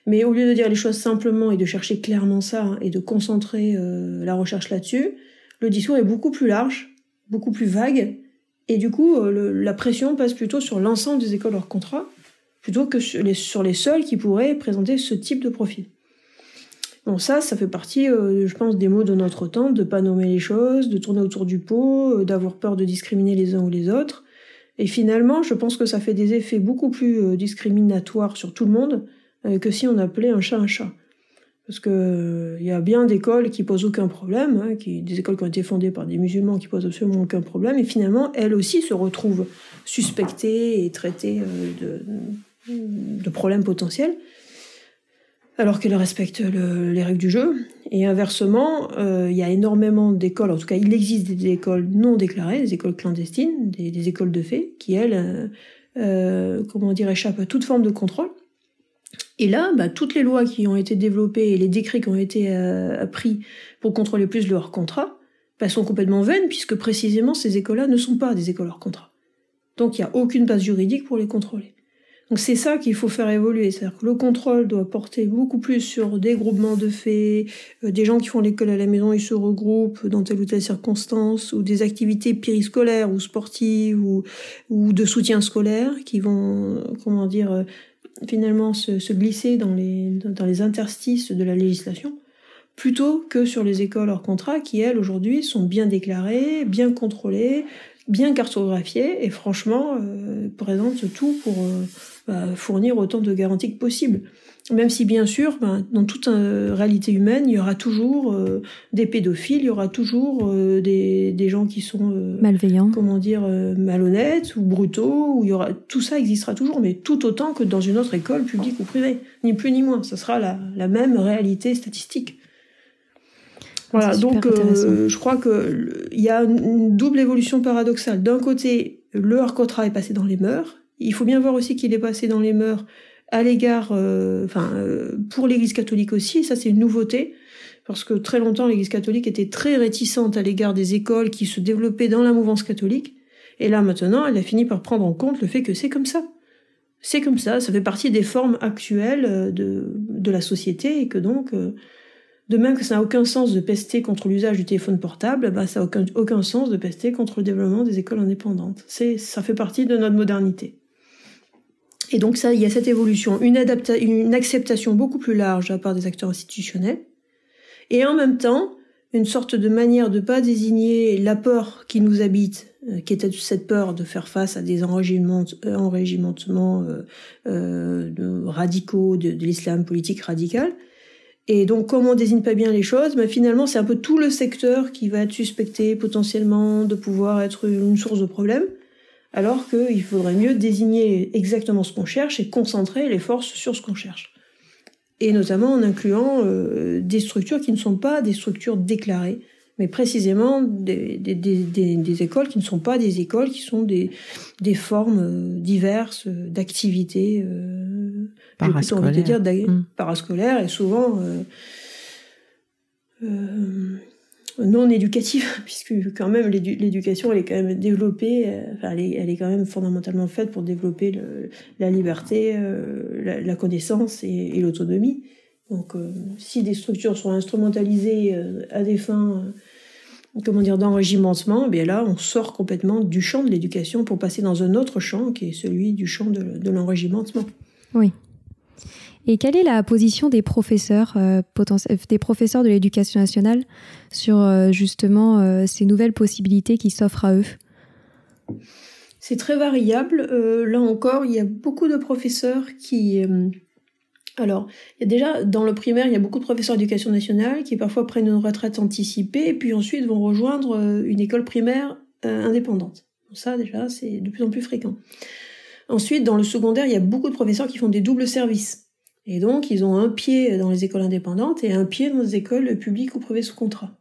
Mais au lieu de dire les choses simplement et de chercher clairement ça et de concentrer euh, la recherche là-dessus, le discours est beaucoup plus large, beaucoup plus vague, et du coup, la pression passe plutôt sur l'ensemble des écoles hors contrat, plutôt que sur les, sur les seuls qui pourraient présenter ce type de profil. Bon, ça, ça fait partie, euh, je pense, des mots de notre temps, de pas nommer les choses, de tourner autour du pot, euh, d'avoir peur de discriminer les uns ou les autres. Et finalement, je pense que ça fait des effets beaucoup plus euh, discriminatoires sur tout le monde que si on appelait un chat un chat. Parce que il y a bien d'écoles qui posent aucun problème, hein, qui, des écoles qui ont été fondées par des musulmans qui posent absolument aucun problème, et finalement, elles aussi se retrouvent suspectées et traitées de, de problèmes potentiels, alors qu'elles respectent les règles du jeu. Et inversement, euh, il y a énormément d'écoles, en tout cas il existe des, écoles non déclarées, des écoles clandestines, des, écoles de fait, qui elles, euh, euh, comment dire, échappent à toute forme de contrôle. Et là, bah, toutes les lois qui ont été développées et les décrets qui ont été pris pour contrôler plus leurs contrats bah, sont complètement vaines, puisque précisément ces écoles-là ne sont pas des écoles hors contrat. Donc il n'y a aucune base juridique pour les contrôler. Donc c'est ça qu'il faut faire évoluer, c'est-à-dire que le contrôle doit porter beaucoup plus sur des groupements de faits, euh, des gens qui font l'école à la maison, ils se regroupent dans telle ou telle circonstance, ou des activités périscolaires ou sportives ou, ou de soutien scolaire qui vont, comment dire, euh, finalement se, se glisser dans les, dans les interstices de la législation plutôt que sur les écoles hors contrat qui, elles, aujourd'hui, sont bien déclarées, bien contrôlées, bien cartographiées. Et franchement euh, présentent tout pour euh, bah, fournir autant de garanties que possible. Même si bien sûr, ben, dans toute euh, réalité humaine, il y aura toujours euh, des pédophiles, il y aura toujours euh, des, des, gens qui sont malveillants, comment dire, malhonnêtes ou brutaux. Ou il y aura tout ça existera toujours, mais tout autant que dans une autre école publique ou privée, ni plus ni moins. Ce sera la, la même réalité statistique. Voilà, donc je crois que il y a une double évolution paradoxale. D'un côté, le hors contrat est passé dans les mœurs, il faut bien voir aussi qu'il est passé dans les mœurs à l'égard, euh, enfin, euh, pour l'Église catholique aussi. Ça, c'est une nouveauté parce que très longtemps, l'Église catholique était très réticente à l'égard des écoles qui se développaient dans la mouvance catholique. Et là, maintenant, elle a fini par prendre en compte le fait que c'est comme ça. C'est comme ça, ça fait partie des formes actuelles euh, de, de la société et que donc, de même que ça n'a aucun sens de pester contre l'usage du téléphone portable, bah, ça n'a aucun, aucun sens de pester contre le développement des écoles indépendantes. C'est, ça fait partie de notre modernité. Et donc ça, il y a cette évolution, une, acceptation beaucoup plus large de la part des acteurs institutionnels, et en même temps, une sorte de manière de pas désigner la peur qui nous habite, euh, qui était cette peur de faire face à des enrégimentements, euh, enrégimentements euh, euh, radicaux de, l'islam politique radical. Et donc, comme on désigne pas bien les choses, ben finalement, c'est un peu tout le secteur qui va être suspecté potentiellement de pouvoir être une source de problème alors qu'il faudrait mieux désigner exactement ce qu'on cherche et concentrer les forces sur ce qu'on cherche. Et notamment en incluant euh, des structures qui ne sont pas des structures déclarées, mais précisément des, des, des, des, écoles qui ne sont pas des écoles, qui sont des, formes euh, diverses d'activités, euh, parascolaires, dire, mmh. parascolaires et souvent euh non éducative, puisque quand même l'éducation elle est quand même développée, euh, enfin elle est, elle est quand même fondamentalement faite pour développer la liberté, euh, la, connaissance et, l'autonomie. Donc euh, si des structures sont instrumentalisées à des fins comment dire d'enregimentement, eh bien là on sort complètement du champ de l'éducation pour passer dans un autre champ qui est celui du champ de, de l'enregimentement. Oui. Et quelle est la position des professeurs, euh, euh de l'éducation nationale sur euh, justement ces nouvelles possibilités qui s'offrent à eux? C'est très variable. là encore, il y a beaucoup de professeurs qui... alors, il y a déjà, dans le primaire, il y a beaucoup de professeurs d'éducation nationale qui parfois prennent une retraite anticipée et puis ensuite vont rejoindre une école primaire indépendante. Ça, déjà, c'est de plus en plus fréquent. Ensuite, dans le secondaire, il y a beaucoup de professeurs qui font des doubles services. Et donc, ils ont un pied dans les écoles indépendantes et un pied dans les écoles publiques ou privées sous contrat.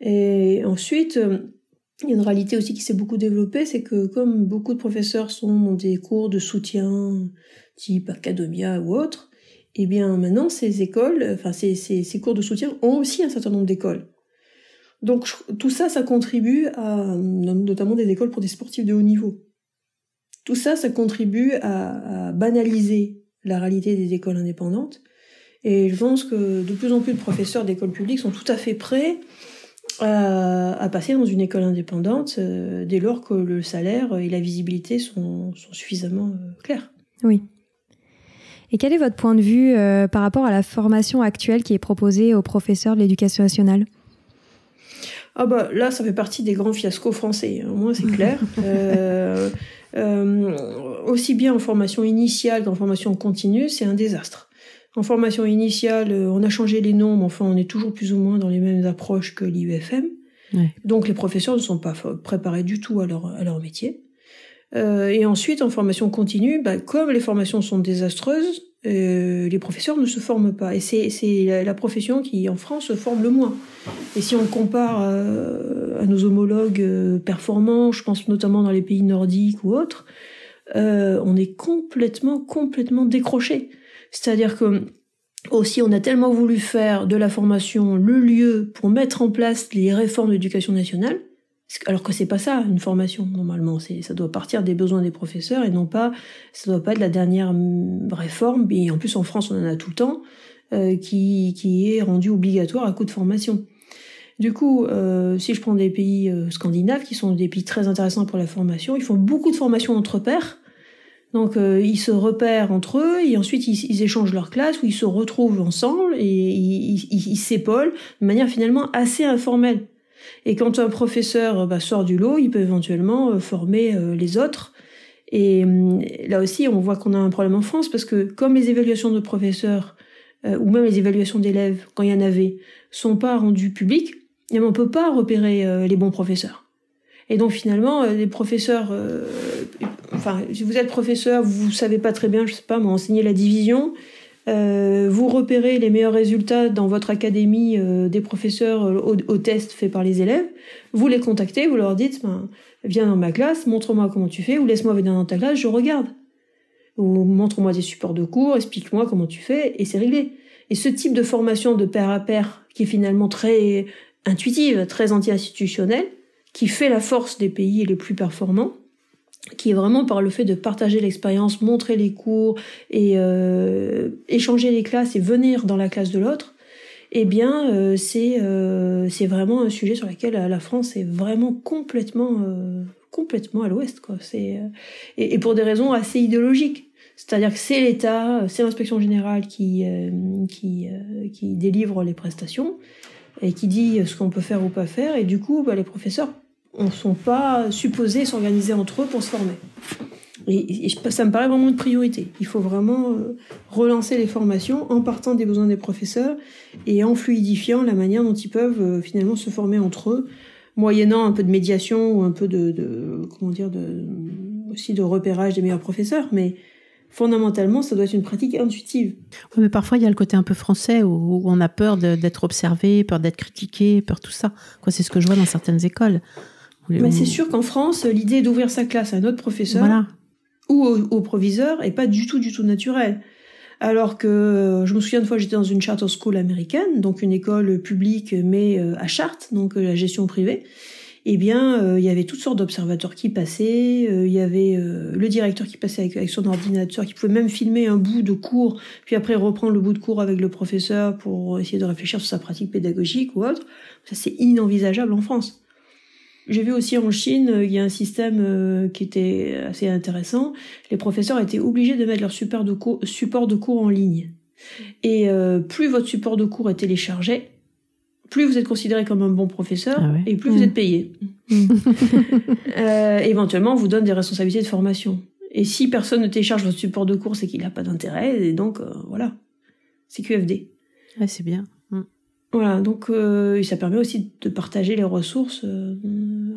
Et ensuite, il y a une réalité aussi qui s'est beaucoup développée, c'est que comme beaucoup de professeurs sont dans des cours de soutien type Academia ou autre, eh bien maintenant ces écoles, enfin ces, cours de soutien ont aussi un certain nombre d'écoles. Donc tout ça, ça contribue à notamment des écoles pour des sportifs de haut niveau. Tout ça, ça contribue à banaliser la réalité des écoles indépendantes. Et je pense que de plus en plus de professeurs d'écoles publiques sont tout à fait prêts à, passer dans une école indépendante euh, dès lors que le salaire et la visibilité sont, suffisamment euh, clairs. Oui. Et quel est votre point de vue euh, par rapport à la formation actuelle qui est proposée aux professeurs de l'éducation nationale? Ah bah là, ça fait partie des grands fiascos français. Au moins, c'est clair. Euh, euh, aussi bien en formation initiale qu'en formation continue, c'est un désastre. En formation initiale, euh, on a changé les noms, mais enfin, on est toujours plus ou moins dans les mêmes approches que l'IUFM. Donc, les professeurs ne sont pas préparés du tout à leur, à leur métier. et ensuite, en formation continue, bah, comme les formations sont désastreuses, les professeurs ne se forment pas. Et c'est la, la, profession qui, en France, se forme le moins. Et si on compare à nos homologues performants, je pense notamment dans les pays nordiques ou autres, on est complètement, complètement décroché. C'est-à-dire que aussi, on a tellement voulu faire de la formation le lieu pour mettre en place les réformes de l'éducation nationale, alors que c'est pas ça une formation normalement. C'est ça doit partir des besoins des professeurs et non pas ça doit pas être la dernière réforme. Et en plus en France on en a tout le temps euh, qui qui est rendue obligatoire à coup de formation. Du coup, euh, si je prends des pays euh, scandinaves qui sont des pays très intéressants pour la formation, ils font beaucoup de formations entre pairs donc euh, ils se repèrent entre eux et ensuite ils, échangent leur classe où ils se retrouvent ensemble et ils s'épaulent de manière finalement assez informelle. Et quand un professeur bah, sort du lot, il peut éventuellement euh, former euh, les autres. Et là aussi, on voit qu'on a un problème en France parce que comme les évaluations de professeurs ou même les évaluations d'élèves, quand il y en avait, sont pas rendues publiques, et on peut pas repérer les bons professeurs. Et donc finalement, les professeurs enfin, si vous êtes professeur, vous savez pas très bien, je sais pas, m'enseigner la division. Euh, vous repérez les meilleurs résultats dans votre académie euh, des professeurs euh, au, au, test fait par les élèves. Vous les contactez, vous leur dites, ben, viens dans ma classe, montre-moi comment tu fais, ou laisse-moi venir dans ta classe, je regarde. Ou montre-moi des supports de cours, explique-moi comment tu fais, et c'est réglé. Et ce type de formation de pair à pair, qui est finalement très intuitive, très anti-institutionnelle, qui fait la force des pays les plus performants, qui est vraiment par le fait de partager l'expérience, montrer les cours et euh, échanger les classes et venir dans la classe de l'autre, eh bien euh, c'est euh, c'est vraiment un sujet sur lequel la France est vraiment complètement euh, complètement à l'ouest quoi. C'est et, et, pour des raisons assez idéologiques. C'est-à-dire que c'est l'État, c'est l'inspection générale qui qui qui délivre les prestations et qui dit ce qu'on peut faire ou pas faire et du coup bah, les professeurs ne sont pas supposés s'organiser entre eux pour se former. Et, ça me paraît vraiment une priorité. Il faut vraiment euh, relancer les formations en partant des besoins des professeurs et en fluidifiant la manière dont ils peuvent euh, finalement se former entre eux, moyennant un peu de médiation ou un peu de, comment dire, aussi de repérage des meilleurs professeurs. Mais fondamentalement, ça doit être une pratique intuitive. Oui, mais parfois, il y a le côté un peu français où, on a peur d'être observé, peur d'être critiqué, peur tout ça. C'est ce que je vois dans certaines écoles. Mais c'est sûr qu'en France, l'idée d'ouvrir sa classe à un autre professeur ou au, proviseur est pas du tout, du tout naturelle. Alors que euh, je me souviens une fois, j'étais dans une charter school américaine, donc une école publique mais euh, à charte, donc euh, la gestion privée. Eh bien, il y avait toutes sortes d'observateurs qui passaient. il y avait le directeur qui passait avec, avec, son ordinateur, qui pouvait même filmer un bout de cours, puis après reprendre le bout de cours avec le professeur pour essayer de réfléchir sur sa pratique pédagogique ou autre. Ça, c'est inenvisageable en France. J'ai vu aussi en Chine, euh, il y a un système euh, qui était assez intéressant. Les professeurs étaient obligés de mettre leur support de cours, support de cours en ligne. Et euh, plus votre support de cours est téléchargé, plus vous êtes considéré comme un bon professeur ah et plus vous mmh. êtes payé. Mmh. euh, éventuellement, on vous donne des responsabilités de formation. Et si personne ne télécharge votre support de cours, c'est qu'il n'a pas d'intérêt. Et donc, voilà. C'est QFD. Ouais, c'est bien. Voilà, donc euh, ça permet aussi de partager les ressources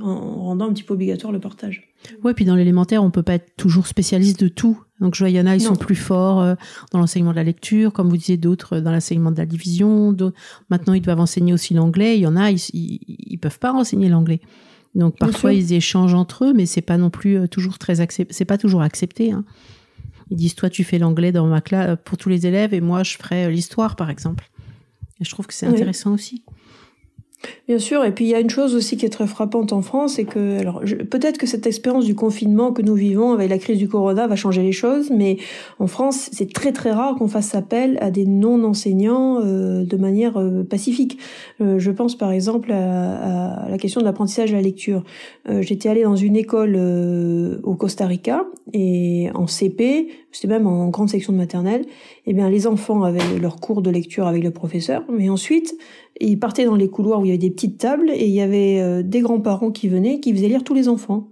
euh, en rendant un petit peu obligatoire le partage. Ouais, puis dans l'élémentaire, on peut pas être toujours spécialiste de tout. Donc je vois, il y en a, ils sont plus forts euh, dans l'enseignement de la lecture, comme vous disiez, d'autres dans l'enseignement de la division. Maintenant, ils doivent enseigner aussi l'anglais. Il y en a, ils, ils, peuvent pas enseigner l'anglais. Donc parfois, ils échangent entre eux, mais c'est pas non plus toujours très accepté. C'est pas toujours accepté. Hein. Ils disent, toi, tu fais l'anglais dans ma classe pour tous les élèves, et moi, je ferai l'histoire, par exemple. Et je trouve que c'est intéressant aussi. Bien sûr, et puis il y a une chose aussi qui est très frappante en France, c'est que alors peut-être que cette expérience du confinement que nous vivons avec la crise du corona va changer les choses, mais en France c'est très très rare qu'on fasse appel à des non enseignants euh, de manière euh, pacifique. Euh, je pense par exemple à, à la question de l'apprentissage de la lecture. Euh, j'étais allée dans une école euh, au Costa Rica et en CP, c'était même en grande section de maternelle, eh bien les enfants avaient leur cours de lecture avec le professeur, mais ensuite ils partaient dans les couloirs où il y avait des petites tables et il y avait euh, des grands-parents qui venaient, qui faisaient lire tous les enfants.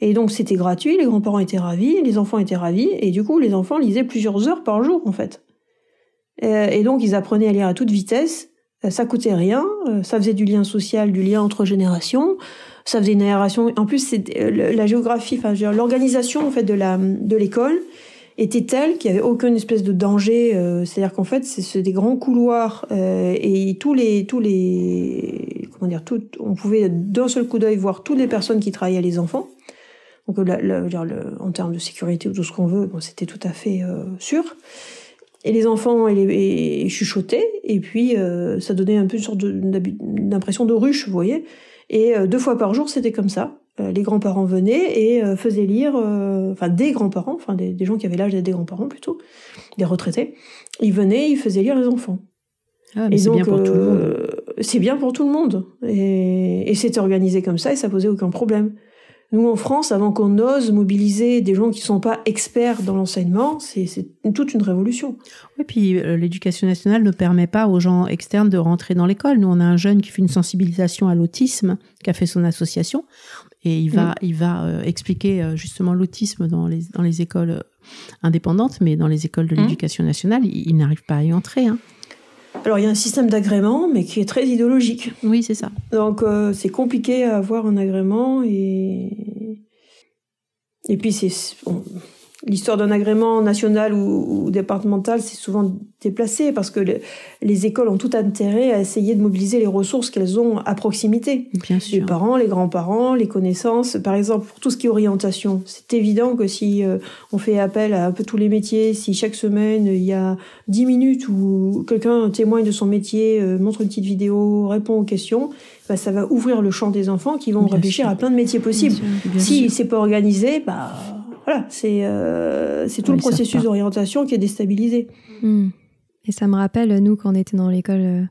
Et donc c'était gratuit, les grands-parents étaient ravis, les enfants étaient ravis, et du coup les enfants lisaient plusieurs heures par jour en fait. Et donc ils apprenaient à lire à toute vitesse, ça coûtait rien, ça faisait du lien social, du lien entre générations. ça faisait une aération. En plus, c'est la géographie, enfin, l'organisation en fait de la de l'école était telle qu'il n'y avait aucune espèce de danger. Euh, c'est-à-dire qu'en fait, c'est des grands couloirs euh, et tous les tous les comment dire, tout, on pouvait d'un seul coup d'œil voir toutes les personnes qui travaillaient les enfants. Donc, en termes de sécurité ou tout ce qu'on veut, bon, c'était tout à fait euh, sûr. Et les enfants et, chuchotaient, et puis ça donnait un peu une sorte d'impression de, ruche, vous voyez. Et deux fois par jour, c'était comme ça. Euh, les grands-parents venaient et euh, faisaient lire, euh, enfin des grands-parents, enfin des, gens qui avaient l'âge d'être des grands-parents plutôt, des retraités. Ils venaient, ils faisaient lire les enfants. Ah, c'est bien pour tout le monde. C'est bien pour tout le monde. Et, et c'était organisé comme ça et ça posait aucun problème. Nous, en France, avant qu'on ose mobiliser des gens qui ne sont pas experts dans l'enseignement, c'est toute une révolution. Oui, puis l'éducation nationale ne permet pas aux gens externes de rentrer dans l'école. Nous, on a un jeune qui fait une sensibilisation à l'autisme, qui a fait son association et il va, mm. il va euh, expliquer euh, justement l'autisme dans les, dans les écoles euh, indépendantes, mais dans les écoles de mm. l'éducation nationale, il, n'arrive pas à y entrer. Hein. Alors il y a un système d'agrément, mais qui est très idéologique. Oui, c'est ça. Donc c'est compliqué à avoir un agrément et et puis c'est l'histoire d'un agrément national ou, départemental, c'est souvent déplacé parce que les écoles ont tout intérêt à essayer de mobiliser les ressources qu'elles ont à proximité. Bien sûr. Les parents, les grands-parents, les connaissances. Par exemple, pour tout ce qui est orientation, c'est évident que si euh, on fait appel à un peu tous les métiers, si chaque semaine il y a dix minutes où quelqu'un témoigne de son métier, euh, montre une petite vidéo, répond aux questions, bah, ça va ouvrir le champ des enfants qui vont réfléchir à plein de métiers possibles. si c'est pas organisé, bah voilà, c'est euh, c'est tout le processus d'orientation qui est déstabilisé. Hmm. Et ça me rappelle, nous, quand on était dans l'école euh,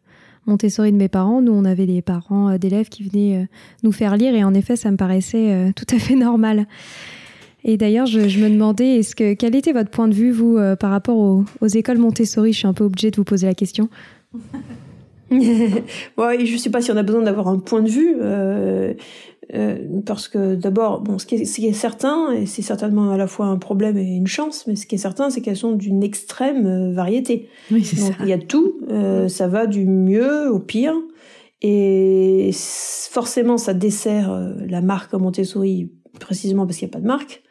Montessori de mes parents, nous, on avait des parents euh, d'élèves qui venaient nous faire lire, et en effet, ça me paraissait tout à fait normal. Et d'ailleurs, je, me demandais, est-ce que quel était votre point de vue, vous, par rapport aux, aux, écoles Montessori? Je suis un peu obligée de vous poser la question. ouais, je ne sais pas si on a besoin d'avoir un point de vue. Euh, parce que d'abord, bon, ce qui, est, ce qui est certain, et c'est certainement à la fois un problème et une chance, mais ce qui est certain, c'est qu'elles sont d'une extrême euh, variété. Oui, c'est ça. Il y a tout, euh, ça va du mieux au pire, et forcément, ça dessert la marque Montessori précisément parce qu'il n'y a pas de marque.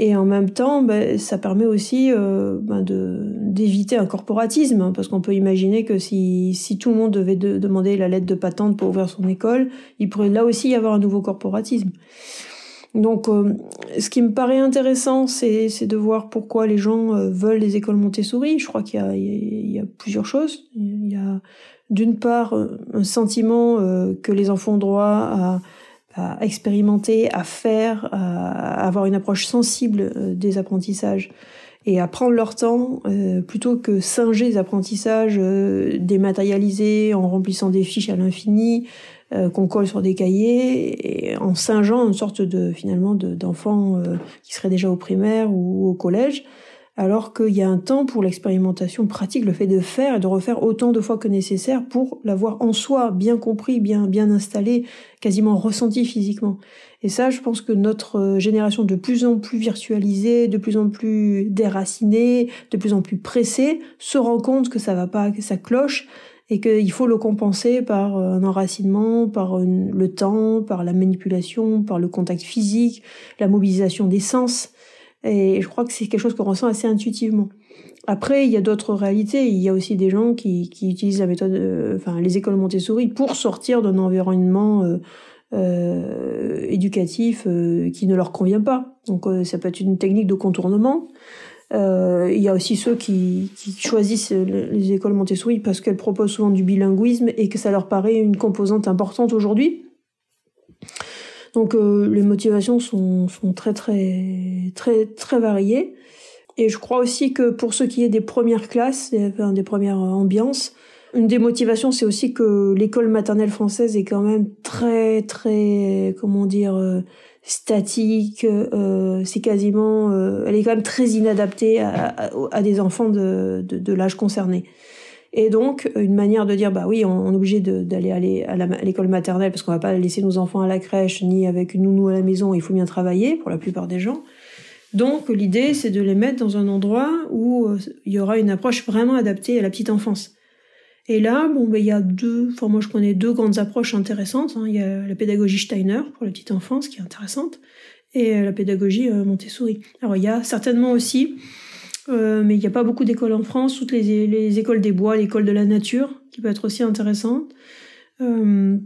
Et en même temps, ben, ça permet aussi euh, ben de d'éviter un corporatisme, hein, parce qu'on peut imaginer que si, si tout le monde devait demander la lettre de patente pour ouvrir son école, il pourrait là aussi y avoir un nouveau corporatisme. Donc, euh, ce qui me paraît intéressant, c'est de voir pourquoi les gens euh, veulent les écoles Montessori. Je crois qu'il y, y, y, a plusieurs choses. Il y a d'une part un sentiment que les enfants ont droit à à expérimenter, à faire, à avoir une approche sensible euh, des apprentissages et à prendre leur temps euh, plutôt que singer les apprentissages euh, dématérialisés en remplissant des fiches à l'infini qu'on colle sur des cahiers et en singeant une sorte de finalement d'enfants qui seraient déjà au primaire ou au collège alors qu'il y a un temps pour l'expérimentation pratique, le fait de faire et de refaire autant de fois que nécessaire pour l'avoir en soi bien compris, bien bien installé, quasiment ressenti physiquement. Et ça, je pense que notre euh, génération de plus en plus virtualisée, de plus en plus déracinée, de plus en plus pressée, se rend compte que ça va pas, que ça cloche et qu'il faut le compenser par euh, un enracinement, par le temps, par la manipulation, par le contact physique, la mobilisation des sens. Et je crois que c'est quelque chose qu'on ressent assez intuitivement. Après, il y a d'autres réalités. Il y a aussi des gens qui, qui utilisent la méthode, euh, enfin, les écoles Montessori pour sortir d'un environnement euh, euh, éducatif euh, qui ne leur convient pas. Donc, euh, ça peut être une technique de contournement. il y a aussi ceux qui, qui choisissent les écoles Montessori parce qu'elles proposent souvent du bilinguisme et que ça leur paraît une composante importante aujourd'hui. Donc euh, les motivations sont, sont très très très très variées. Et je crois aussi que pour ce qui est des premières classes, des premières ambiances, une des motivations, c'est aussi que l'école maternelle française est quand même très très comment dire euh, statique. Euh, c'est quasiment, elle est quand même très inadaptée à, à, des enfants de, de, de l'âge concerné. Et donc, une manière de dire, bah oui, on, est obligé d'aller aller à l'école maternelle parce qu'on va pas laisser nos enfants à la crèche ni avec une nounou à la maison, il faut bien travailler pour la plupart des gens. Donc, l'idée, c'est de les mettre dans un endroit où euh, il y aura une approche vraiment adaptée à la petite enfance. Et là, bon, ben, il y a deux, enfin, moi, je connais deux grandes approches intéressantes. Hein. Il y a la pédagogie Steiner pour la petite enfance, qui est intéressante, et la pédagogie Montessori. Alors, il y a certainement aussi, mais il n'y a pas beaucoup d'écoles en France, toutes les, les écoles des bois, l'école de la nature, qui peut être aussi intéressante. Euh,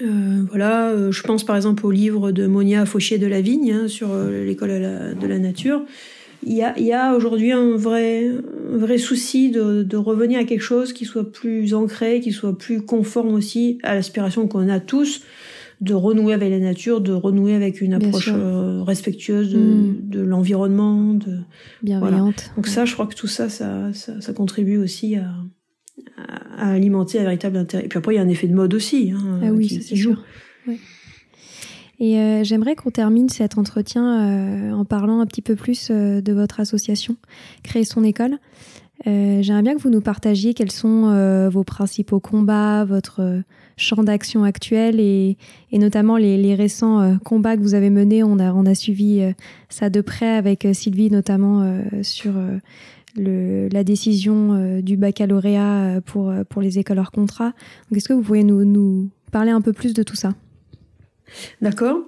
euh, voilà, euh, je pense par exemple au livre de Monia Fauchier de la Vigne hein, sur euh, l'école de la nature. Il y a, aujourd'hui un vrai, vrai souci de, revenir à quelque chose qui soit plus ancré, qui soit plus conforme aussi à l'aspiration qu'on a tous de renouer avec la nature, de renouer avec une approche respectueuse de, mm. de l'environnement, de bienveillante. Donc ça, je crois que tout ça, ça, ça, ça contribue aussi à, à, alimenter un véritable intérêt. Et puis après, il y a un effet de mode aussi. Hein, ah oui, c'est sûr. Et euh, j'aimerais qu'on termine cet entretien euh, en parlant un petit peu plus euh, de votre association, Créer son école. j'aimerais bien que vous nous partagiez quels sont vos principaux combats, votre champ d'action actuel et, notamment les, récents combats que vous avez menés. On a, suivi ça de près avec Sylvie, notamment sur la décision euh, du baccalauréat euh, pour, euh, les écoles hors contrat. Est-ce que vous pouvez nous, parler un peu plus de tout ça? D'accord.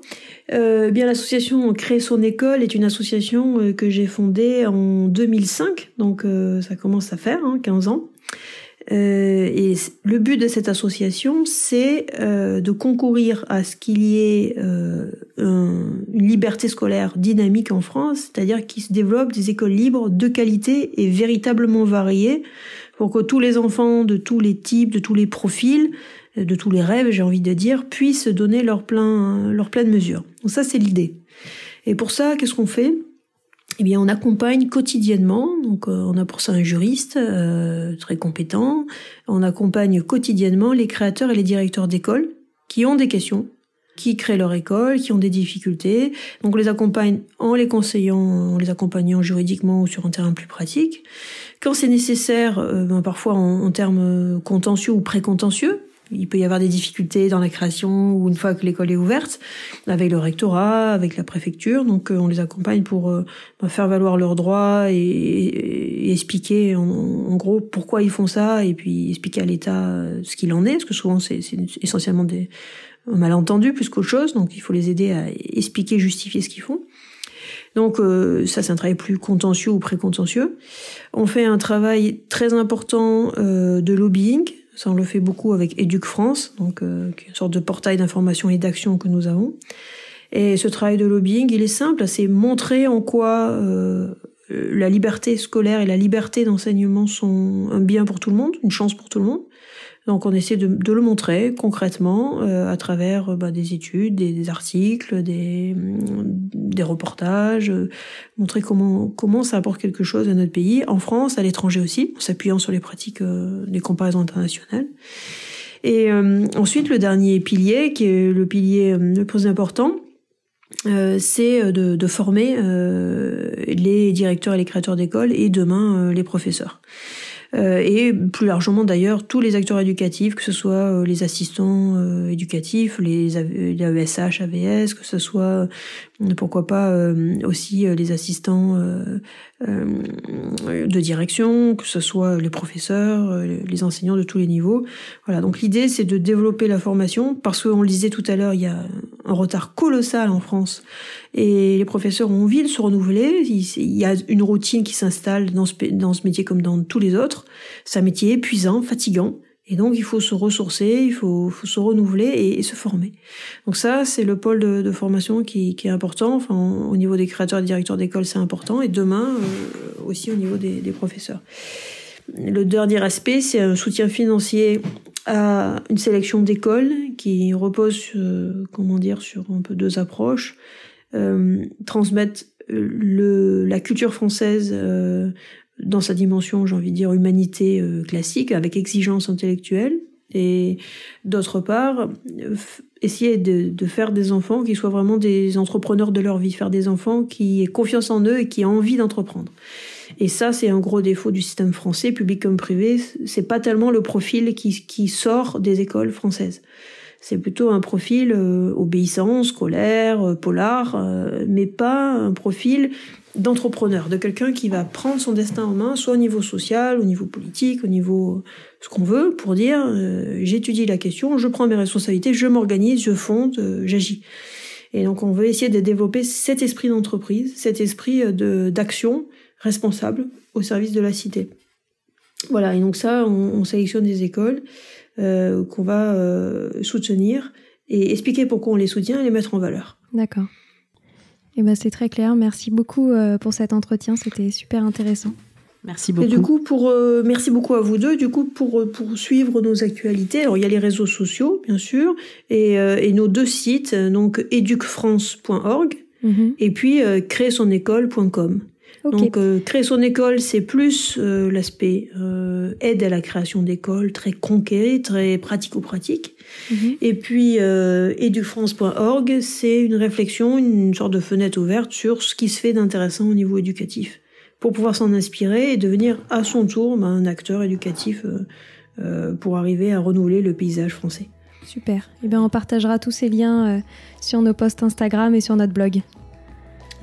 Euh, bien, l'association Créer son école est une association que j'ai fondée en 2005, donc ça commence à faire hein, 15 ans. Euh, et le but de cette association, c'est euh, de concourir à ce qu'il y ait euh, une liberté scolaire dynamique en France, c'est-à-dire qu'il se développe des écoles libres de qualité et véritablement variées, pour que tous les enfants de tous les types, de tous les profils, de tous les rêves, j'ai envie de dire, puissent donner leur plein, leur pleine mesure. Donc ça, c'est l'idée. Et pour ça, qu'est-ce qu'on fait? Eh bien, on accompagne quotidiennement. Donc, euh, on a pour ça un juriste euh, très compétent. On accompagne quotidiennement les créateurs et les directeurs d'école qui ont des questions, qui créent leur école, qui ont des difficultés. Donc, on les accompagne en les conseillant, en les accompagnant juridiquement ou sur un terrain plus pratique. Quand c'est nécessaire, euh, ben, parfois en, en termes contentieux ou précontentieux, il peut y avoir des difficultés dans la création ou une fois que l'école est ouverte, avec le rectorat, avec la préfecture. Donc euh, on les accompagne pour euh, bah, faire valoir leurs droits et, expliquer en, gros pourquoi ils font ça et puis expliquer à l'État euh, ce qu'il en est, parce que souvent c'est essentiellement des malentendus plus qu'autre chose. Donc il faut les aider à expliquer, justifier ce qu'ils font. Donc ça, c'est un travail plus contentieux ou précontentieux. On fait un travail très important de lobbying, ça, on le fait beaucoup avec Éduc France, donc euh, une sorte de portail d'information et d'action que nous avons. Et ce travail de lobbying, il est simple, c'est montrer en quoi euh, la liberté scolaire et la liberté d'enseignement sont un bien pour tout le monde, une chance pour tout le monde. Donc on essaie de, le montrer concrètement euh, à travers euh, bah, des études, des, articles, des, des reportages, euh, montrer comment comment ça apporte quelque chose à notre pays, en France, à l'étranger aussi, en s'appuyant sur les pratiques, des comparaisons internationales. Et ensuite le dernier pilier, qui est le pilier le plus important, c'est de, de, former les directeurs et les créateurs d'écoles et demain les professeurs. Euh, et plus largement d'ailleurs tous les acteurs éducatifs, que ce soit euh, les assistants euh, éducatifs, les, AESH, AVS, que ce soit pourquoi pas aussi les assistants de direction, que ce soit les professeurs, les enseignants de tous les niveaux. Voilà, donc l'idée c'est de développer la formation parce qu'on le disait tout à l'heure, il y a un retard colossal en France et les professeurs ont envie de se renouveler. Il y a une routine qui s'installe dans ce, dans ce métier comme dans tous les autres. C'est un métier épuisant, fatigant. Et donc, il faut se ressourcer, il faut, se renouveler et, se former. Donc ça, c'est le pôle de, formation qui, est important. Enfin, au niveau des créateurs et directeurs d'école, c'est important. Et demain, euh, aussi au niveau des, professeurs. Le dernier aspect, c'est un soutien financier à une sélection d'écoles qui repose, comment dire, sur un peu deux approches. Euh, transmettre la culture française euh, dans sa dimension, j'ai envie de dire, humanité classique, avec exigence intellectuelle, et d'autre part, essayer de, de, faire des enfants qui soient vraiment des entrepreneurs de leur vie, faire des enfants qui aient confiance en eux et qui aient envie d'entreprendre. Et ça, c'est un gros défaut du système français, public comme privé. C'est pas tellement le profil qui, qui sort des écoles françaises C'est plutôt un profil obéissant, scolaire, polar, mais pas un profil d'entrepreneur, de quelqu'un qui va prendre son destin en main, soit au niveau social, au niveau politique, au niveau ce qu'on veut, pour dire j'étudie la question, je prends mes responsabilités, je m'organise, je fonde, j'agis. Et donc on veut essayer de développer cet esprit d'entreprise, cet esprit euh, d'action responsable au service de la cité. Voilà, et donc ça, on, sélectionne des écoles euh, qu'on va euh, soutenir et expliquer pourquoi on les soutient et les mettre en valeur. D'accord. Et eh ben c'est très clair. Merci beaucoup pour cet entretien. C'était super intéressant. Merci beaucoup. Et du coup, pour euh, merci beaucoup à vous deux. Du coup, pour euh, pour suivre nos actualités, alors il y a les réseaux sociaux, bien sûr, et, euh, et nos deux sites, donc educfrance.org mhm. et puis créersonecole.com. Donc créer son école, c'est plus l'aspect aide à la création d'écoles, très concret, très pratico-pratique. Mhm. Et puis educfrance.org, c'est une réflexion, une sorte de fenêtre ouverte sur ce qui se fait d'intéressant au niveau éducatif pour pouvoir s'en inspirer et devenir à son tour ben, un acteur éducatif euh, euh, pour arriver à renouveler le paysage français. Super. Et eh bien, on partagera tous ces liens euh, sur nos posts Instagram et sur notre blog.